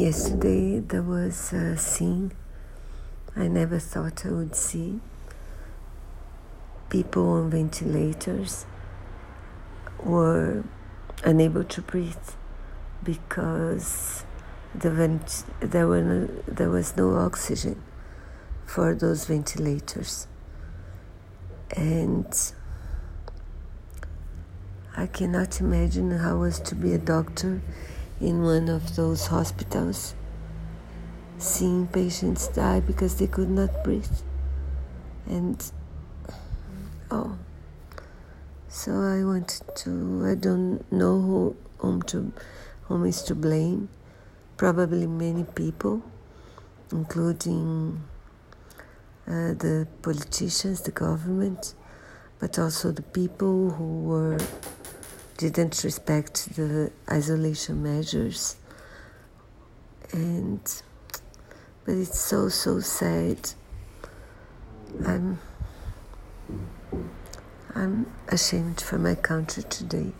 Yesterday there was a scene I never thought I would see. People on ventilators were unable to breathe because the vent- there, were no, there was no oxygen for those ventilators. And I cannot imagine how it was to be a doctor in one of those hospitals, seeing patients die because they could not breathe. And oh, so I wanted to, I don't know who, whom, to, whom is to blame. Probably many people, including uh, the politicians, the government, but also the people who were didn't respect the isolation measures. And but it's so so sad. I'm i'm ashamed for my country today